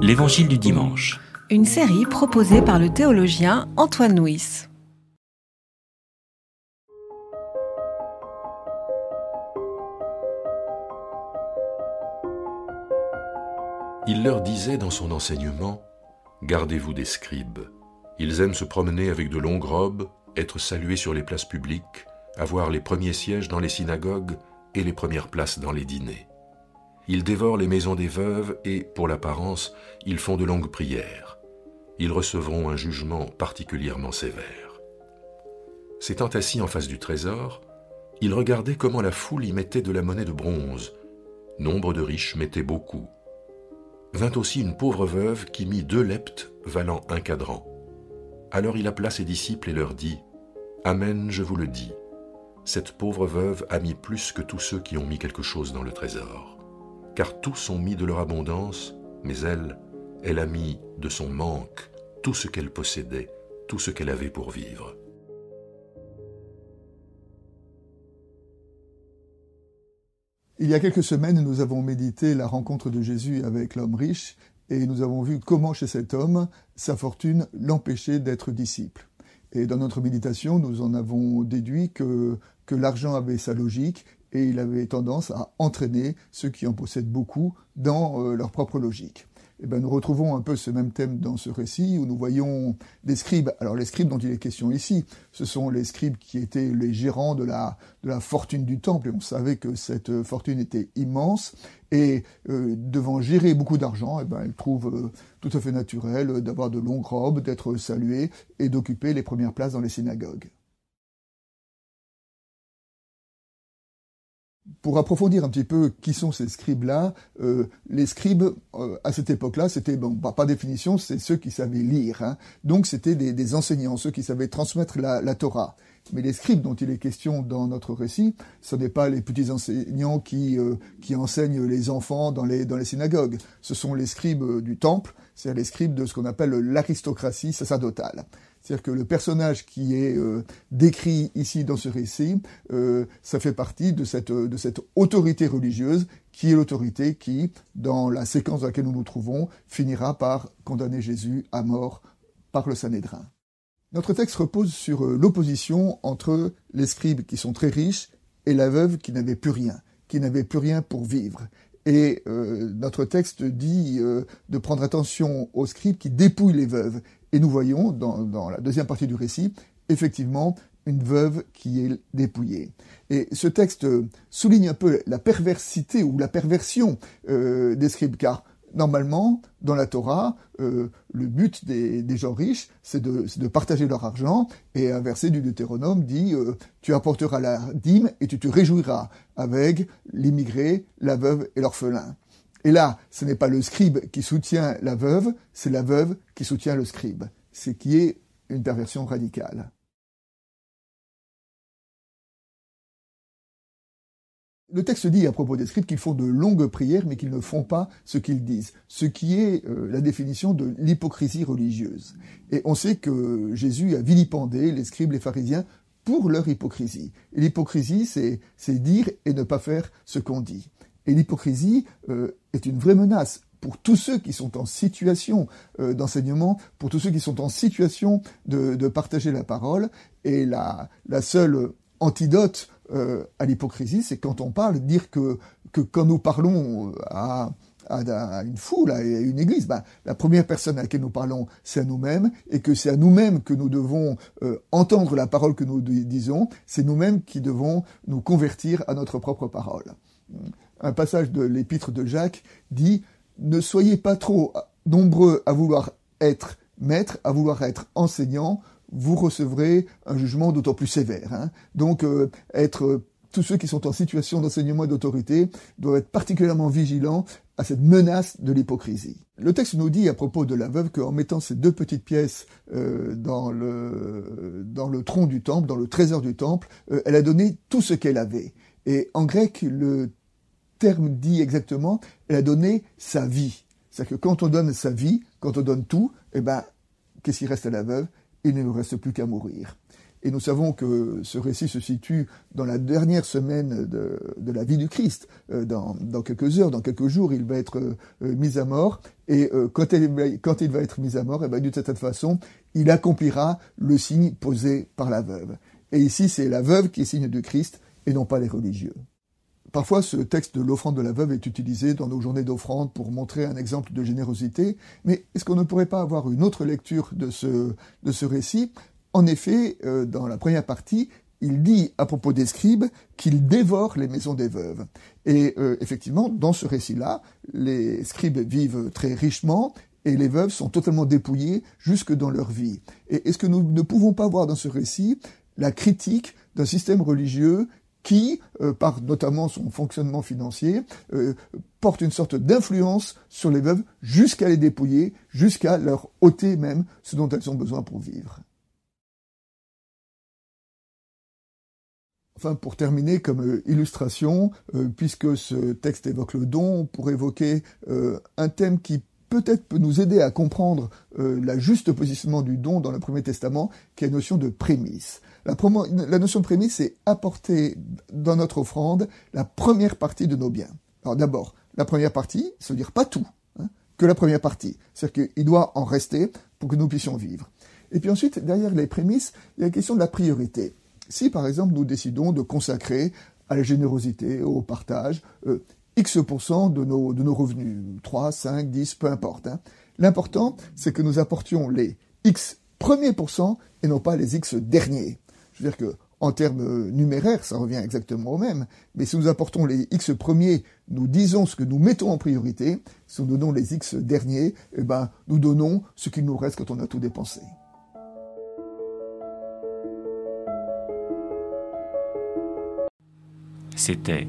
L'Évangile du dimanche. Une série proposée par le théologien Antoine Nuis. Il leur disait dans son enseignement Gardez-vous des scribes. Ils aiment se promener avec de longues robes, être salués sur les places publiques, avoir les premiers sièges dans les synagogues et les premières places dans les dîners. Ils dévorent les maisons des veuves et, pour l'apparence, ils font de longues prières. Ils recevront un jugement particulièrement sévère. S'étant assis en face du trésor, il regardait comment la foule y mettait de la monnaie de bronze. Nombre de riches mettaient beaucoup. Vint aussi une pauvre veuve qui mit deux leptes valant un cadran. Alors il appela ses disciples et leur dit Amen, je vous le dis. Cette pauvre veuve a mis plus que tous ceux qui ont mis quelque chose dans le trésor car tous ont mis de leur abondance, mais elle, elle a mis de son manque tout ce qu'elle possédait, tout ce qu'elle avait pour vivre. Il y a quelques semaines, nous avons médité la rencontre de Jésus avec l'homme riche et nous avons vu comment chez cet homme, sa fortune l'empêchait d'être disciple. Et dans notre méditation, nous en avons déduit que, que l'argent avait sa logique et il avait tendance à entraîner ceux qui en possèdent beaucoup dans euh, leur propre logique. Eh ben, nous retrouvons un peu ce même thème dans ce récit où nous voyons des scribes. Alors les scribes dont il est question ici, ce sont les scribes qui étaient les gérants de la, fortune du temple et on savait que cette fortune était immense et euh, devant gérer beaucoup d'argent, eh ben, ils trouvent euh, tout à fait naturel d'avoir de longues robes, d'être salués et d'occuper les premières places dans les synagogues. Pour approfondir un petit peu qui sont ces scribes-là, euh, les scribes, euh, à cette époque-là, c'était, bon, par définition, c'est ceux qui savaient lire. Hein. Donc c'était des, enseignants, ceux qui savaient transmettre la, Torah. Mais les scribes dont il est question dans notre récit, ce n'est pas les petits enseignants qui, euh, qui enseignent les enfants dans les, dans les synagogues. Ce sont les scribes du temple, c'est-à-dire les scribes de ce qu'on appelle l'aristocratie sacerdotale. C'est-à-dire que le personnage qui est euh, décrit ici dans ce récit, euh, ça fait partie de cette, de cette autorité religieuse qui est l'autorité qui, dans la séquence dans laquelle nous nous trouvons, finira par condamner Jésus à mort par le Sanhédrin. Notre texte repose sur euh, l'opposition entre les scribes qui sont très riches et la veuve qui n'avait plus rien, qui n'avait plus rien pour vivre. Et notre texte dit de prendre attention aux scribes qui dépouillent les veuves et nous voyons dans, la deuxième partie du récit, effectivement, une veuve qui est dépouillée. Et ce texte souligne un peu la perversité ou la perversion euh, des scribes, car normalement, dans la Torah, euh, le but des, gens riches, c'est de, partager leur argent, et un verset du Deutéronome dit euh, Tu apporteras la dîme et tu te réjouiras avec l'immigré, la veuve et l'orphelin ». Et là, ce n'est pas le scribe qui soutient la veuve, c'est la veuve qui soutient le scribe, ce qui est une perversion radicale. Le texte dit à propos des scribes qu'ils font de longues prières, mais qu'ils ne font pas ce qu'ils disent, ce qui est euh, la définition de l'hypocrisie religieuse. Et on sait que Jésus a vilipendé les scribes, les pharisiens, pour leur hypocrisie. L'hypocrisie, c'est dire et ne pas faire ce qu'on dit. Et l'hypocrisie euh, est une vraie menace pour tous ceux qui sont en situation euh, d'enseignement, pour tous ceux qui sont en situation de, partager la parole. Et la, seule antidote euh, à l'hypocrisie, c'est quand on parle, dire que, que quand nous parlons à, une foule, à une église, ben, la première personne à laquelle nous parlons, c'est à nous-mêmes, et que c'est à nous-mêmes que nous devons entendre la parole que nous disons, c'est nous-mêmes qui devons nous convertir à notre propre parole. Un passage de l'épître de Jacques dit Ne soyez pas trop nombreux à vouloir être maître, à vouloir être enseignant, vous recevrez un jugement d'autant plus sévère. Hein. Donc, euh, être euh, tous ceux qui sont en situation d'enseignement et d'autorité doivent être particulièrement vigilants à cette menace de l'hypocrisie. Le texte nous dit à propos de la veuve qu'en mettant ces deux petites pièces euh, dans, le, dans le tronc du temple, dans le trésor du temple, elle a donné tout ce qu'elle avait. Et en grec, le terme dit exactement, elle a donné sa vie. C'est-à-dire que quand on donne sa vie, quand on donne tout, eh ben, qu'est-ce qui reste à la veuve? Il ne lui reste plus qu'à mourir. Et nous savons que ce récit se situe dans la dernière semaine de, la vie du Christ. Euh, dans, quelques heures, dans quelques jours, il va être euh, mis à mort. Et quand, il va être mis à mort, et eh ben, d'une certaine façon, il accomplira le signe posé par la veuve. Et ici, c'est la veuve qui est signe de Christ et non pas les religieux. Parfois, ce texte de l'offrande de la veuve est utilisé dans nos journées d'offrande pour montrer un exemple de générosité, mais est-ce qu'on ne pourrait pas avoir une autre lecture de ce, de ce récit? En effet, euh, dans la première partie, il dit à propos des scribes qu'ils dévorent les maisons des veuves. Et euh, effectivement, dans ce récit-là, les scribes vivent très richement et les veuves sont totalement dépouillées jusque dans leur vie. Et est-ce que nous ne pouvons pas voir dans ce récit la critique d'un système religieux qui, euh, par notamment son fonctionnement financier, euh, porte une sorte d'influence sur les veuves jusqu'à les dépouiller, jusqu'à leur ôter même ce dont elles ont besoin pour vivre. Enfin, pour terminer, comme euh, illustration, puisque ce texte évoque le don, pour évoquer un thème qui peut-être peut nous aider à comprendre euh, la juste positionnement du don dans le Premier Testament, qui est la notion de prémisse. La, notion de prémisse, c'est apporter dans notre offrande la première partie de nos biens. Alors d'abord, la première partie, ça veut dire pas tout, hein, que la première partie. C'est-à-dire qu'il doit en rester pour que nous puissions vivre. Et puis ensuite, derrière les prémices, il y a la question de la priorité. Si par exemple nous décidons de consacrer à la générosité, au partage, euh, X% de nos, de nos revenus, 3, 5, 10, peu importe. Hein. L'important, c'est que nous apportions les X premiers pourcents et non pas les X derniers. Je veux dire que, en termes numéraires, ça revient exactement au même. Mais si nous apportons les X premiers, nous disons ce que nous mettons en priorité. Si nous donnons les X derniers, eh ben, nous donnons ce qu'il nous reste quand on a tout dépensé. C'était